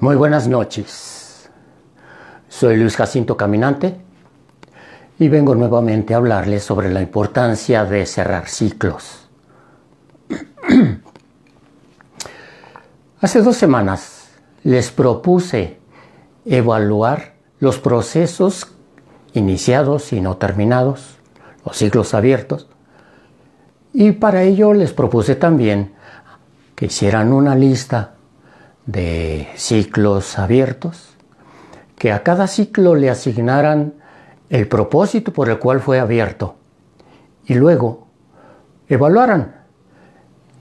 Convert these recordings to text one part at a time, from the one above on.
Muy buenas noches. Soy Luis Jacinto Caminante y vengo nuevamente a hablarles sobre la importancia de cerrar ciclos. Hace dos semanas les propuse evaluar los procesos iniciados y no terminados, los ciclos abiertos, y para ello les propuse también que hicieran una lista de ciclos abiertos, que a cada ciclo le asignaran el propósito por el cual fue abierto y luego evaluaran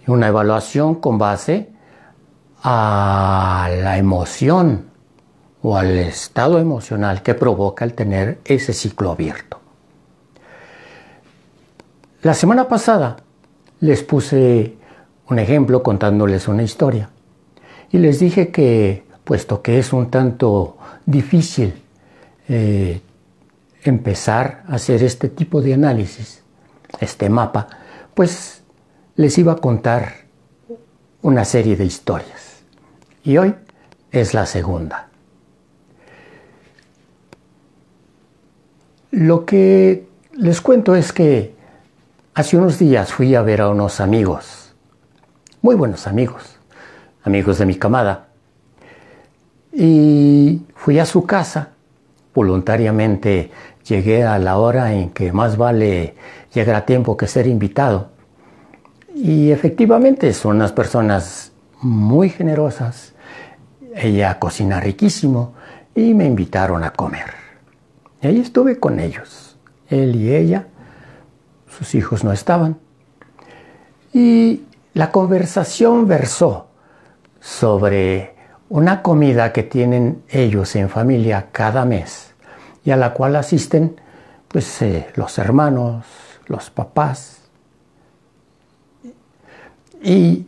una evaluación con base a la emoción o al estado emocional que provoca el tener ese ciclo abierto. La semana pasada les puse un ejemplo contándoles una historia y les dije que, puesto que es un tanto difícil eh, empezar a hacer este tipo de análisis, este mapa, pues les iba a contar una serie de historias. Y hoy es la segunda. Lo que les cuento es que hace unos días fui a ver a unos amigos, muy buenos amigos, amigos de mi camada. Y fui a su casa, voluntariamente llegué a la hora en que más vale llegar a tiempo que ser invitado. Y efectivamente son unas personas muy generosas. Ella cocina riquísimo y me invitaron a comer. Y ahí estuve con ellos, él y ella. Sus hijos no estaban. Y la conversación versó sobre una comida que tienen ellos en familia cada mes y a la cual asisten pues eh, los hermanos, los papás y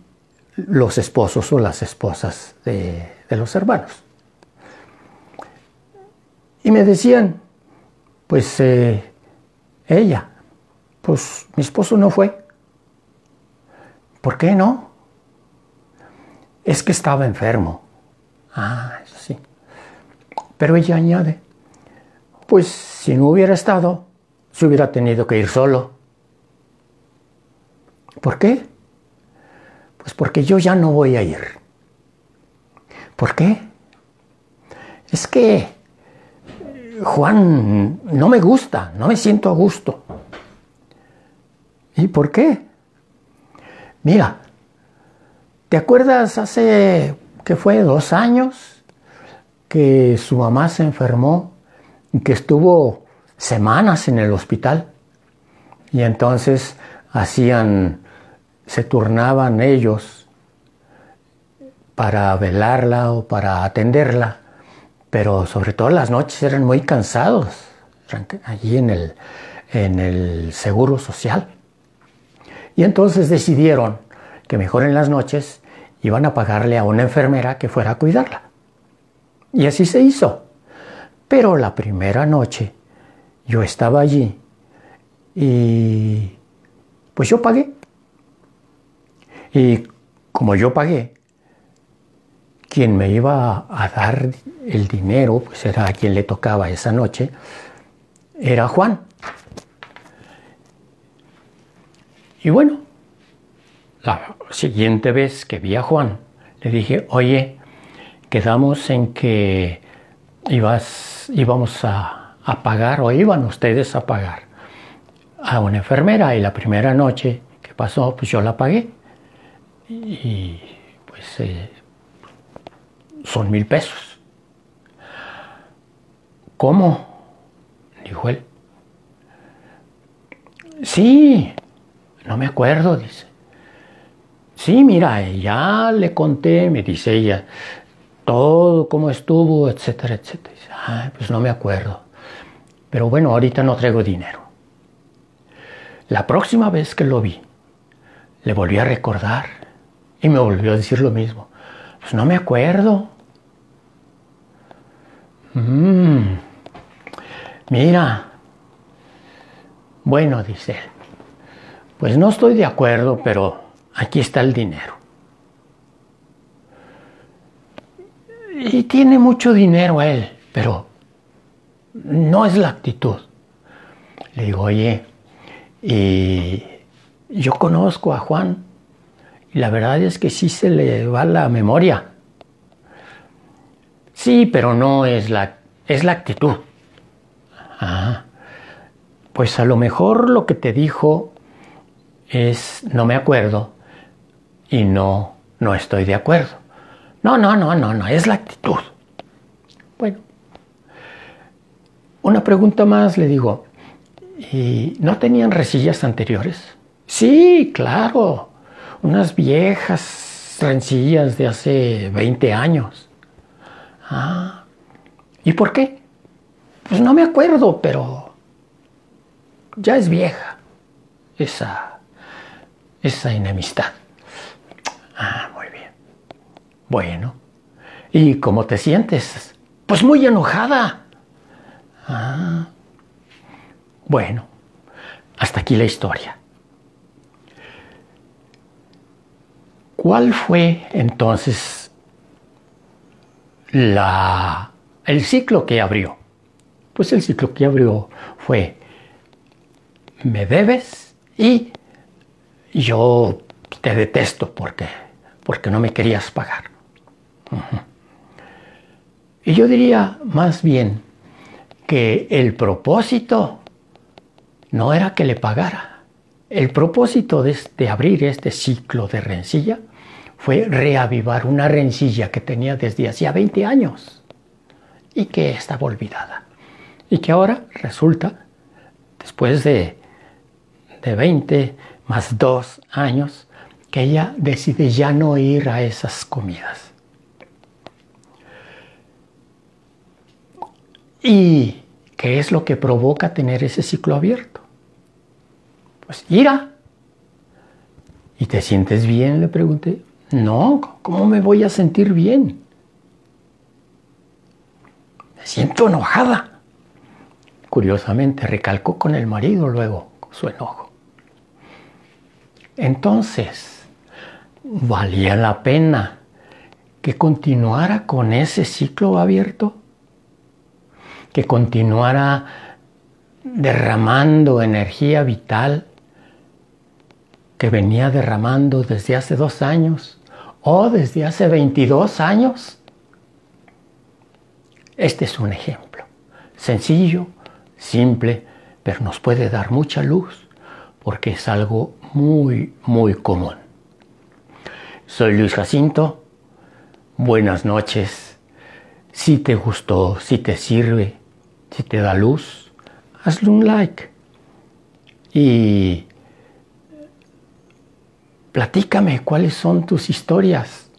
los esposos o las esposas de, los hermanos. Y me decían, pues eh, ella, pues mi esposo no fue. ¿Por qué no? Es que estaba enfermo. Ah, eso sí. Pero ella añade, pues si no hubiera estado, se hubiera tenido que ir solo. ¿Por qué? Pues porque yo ya no voy a ir. ¿Por qué? Es que Juan no me gusta, no me siento a gusto. ¿Y por qué? Mira, ¿Te acuerdas hace que fue dos años que su mamá se enfermó y que estuvo semanas en el hospital? Y entonces hacían, se turnaban ellos para velarla o para atenderla, pero sobre todo las noches eran muy cansados allí en el, en el seguro social. Y entonces decidieron que mejor en las noches iban a pagarle a una enfermera que fuera a cuidarla. Y así se hizo. Pero la primera noche yo estaba allí y pues yo pagué. Y como yo pagué, quien me iba a dar el dinero, pues era a quien le tocaba esa noche, era Juan. Y bueno, la siguiente vez que vi a Juan, le dije, oye, quedamos en que ibas, íbamos a, a pagar o iban ustedes a pagar a una enfermera y la primera noche que pasó, pues yo la pagué. Y pues eh, son mil pesos. ¿Cómo? Dijo él. Sí, no me acuerdo, dice. Sí, mira, ya le conté, me dice ella, todo cómo estuvo, etcétera, etcétera. Ay, pues no me acuerdo. Pero bueno, ahorita no traigo dinero. La próxima vez que lo vi, le volví a recordar y me volvió a decir lo mismo. Pues no me acuerdo. Mm, mira, bueno, dice él, pues no estoy de acuerdo, pero aquí está el dinero. y tiene mucho dinero él, pero no es la actitud. Le digo, oye, y yo conozco a Juan y la verdad es que sí se le va la memoria. Sí, pero no es la, es la actitud. Ah, pues a lo mejor lo que te dijo es no me acuerdo y no, no estoy de acuerdo. No, no, no, no, no, es la actitud. Bueno, una pregunta más le digo, ¿y no tenían resillas anteriores? Sí, claro, unas viejas rencillas de hace 20 años. Ah, ¿y por qué? Pues no me acuerdo, pero ya es vieja esa, esa enemistad. Bueno, ¿y cómo te sientes? Pues muy enojada. Ah, bueno, hasta aquí la historia. ¿Cuál fue entonces la, el ciclo que abrió? Pues el ciclo que abrió fue, me debes y yo te detesto porque, porque no me querías pagar. Y yo diría más bien que el propósito no era que le pagara. El propósito de, abrir este ciclo de rencilla fue reavivar una rencilla que tenía desde hacía 20 años y que estaba olvidada. Y que ahora resulta, después de, de 20 más 2 años, que ella decide ya no ir a esas comidas. ¿Y qué es lo que provoca tener ese ciclo abierto? Pues ira. ¿Y te sientes bien? Le pregunté. No, ¿cómo me voy a sentir bien? Me siento enojada. Curiosamente, recalcó con el marido luego su enojo. Entonces, ¿valía la pena que continuara con ese ciclo abierto? Que continuara derramando energía vital que venía derramando desde hace dos años o desde hace 22 años. Este es un ejemplo, sencillo, simple, pero nos puede dar mucha luz porque es algo muy, muy común. Soy Luis Jacinto, buenas noches. Si te gustó, si te sirve, si te da luz, hazle un like. Y Platícame cuáles son tus historias.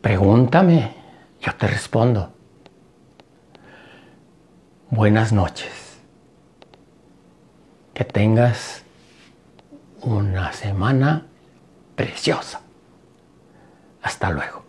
Pregúntame, yo te respondo. Buenas noches. Que tengas una semana preciosa. Hasta luego.